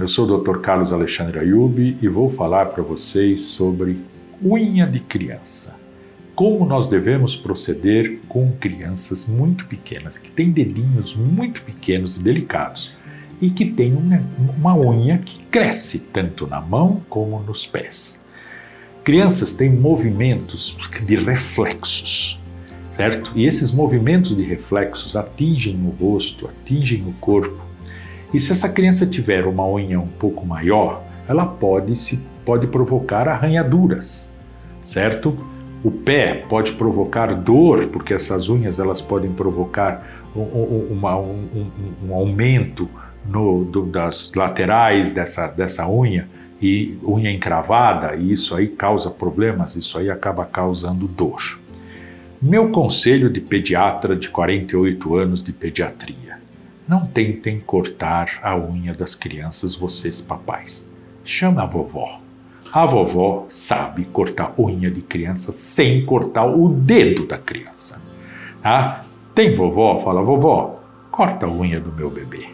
Eu sou o Dr. Carlos Alexandre Ayubi e vou falar para vocês sobre unha de criança. Como nós devemos proceder com crianças muito pequenas, que têm dedinhos muito pequenos e delicados e que têm uma, uma unha que cresce tanto na mão como nos pés. Crianças têm movimentos de reflexos, certo? E esses movimentos de reflexos atingem o rosto, atingem o corpo e se essa criança tiver uma unha um pouco maior, ela pode se pode provocar arranhaduras, certo? O pé pode provocar dor, porque essas unhas elas podem provocar um, um, um aumento no, do, das laterais dessa, dessa unha e unha encravada, e isso aí causa problemas, isso aí acaba causando dor. Meu conselho de pediatra de 48 anos de pediatria não tentem cortar a unha das crianças, vocês papais. Chama a vovó. A vovó sabe cortar unha de criança sem cortar o dedo da criança. Tá? Tem vovó? Fala, vovó, corta a unha do meu bebê.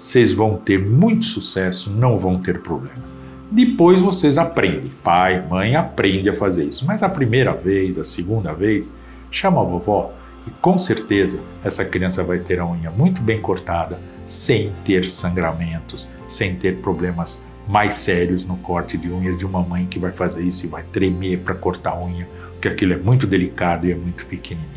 Vocês vão ter muito sucesso, não vão ter problema. Depois vocês aprendem, pai, mãe, aprende a fazer isso. Mas a primeira vez, a segunda vez, chama a vovó, e com certeza essa criança vai ter a unha muito bem cortada, sem ter sangramentos, sem ter problemas mais sérios no corte de unhas de uma mãe que vai fazer isso e vai tremer para cortar a unha, porque aquilo é muito delicado e é muito pequenininho.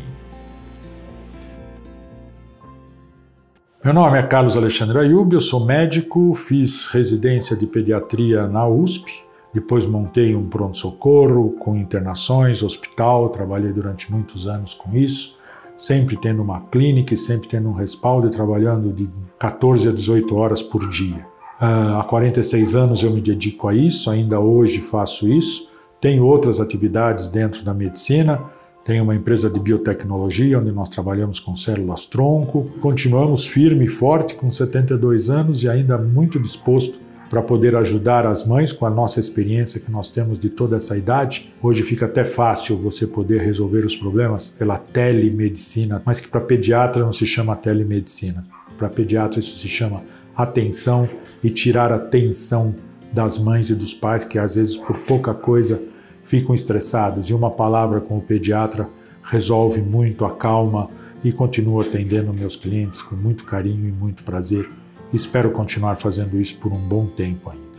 Meu nome é Carlos Alexandre Ayub, eu sou médico, fiz residência de pediatria na USP, depois montei um pronto-socorro com internações, hospital, trabalhei durante muitos anos com isso sempre tendo uma clínica e sempre tendo um respaldo e trabalhando de 14 a 18 horas por dia. Uh, há 46 anos eu me dedico a isso, ainda hoje faço isso. Tenho outras atividades dentro da medicina, tenho uma empresa de biotecnologia onde nós trabalhamos com células tronco. Continuamos firme e forte com 72 anos e ainda muito disposto para poder ajudar as mães com a nossa experiência que nós temos de toda essa idade. Hoje fica até fácil você poder resolver os problemas pela telemedicina, mas que para pediatra não se chama telemedicina. Para pediatra isso se chama atenção e tirar a tensão das mães e dos pais que às vezes por pouca coisa ficam estressados e uma palavra com o pediatra resolve muito, acalma e continuo atendendo meus clientes com muito carinho e muito prazer Espero continuar fazendo isso por um bom tempo ainda.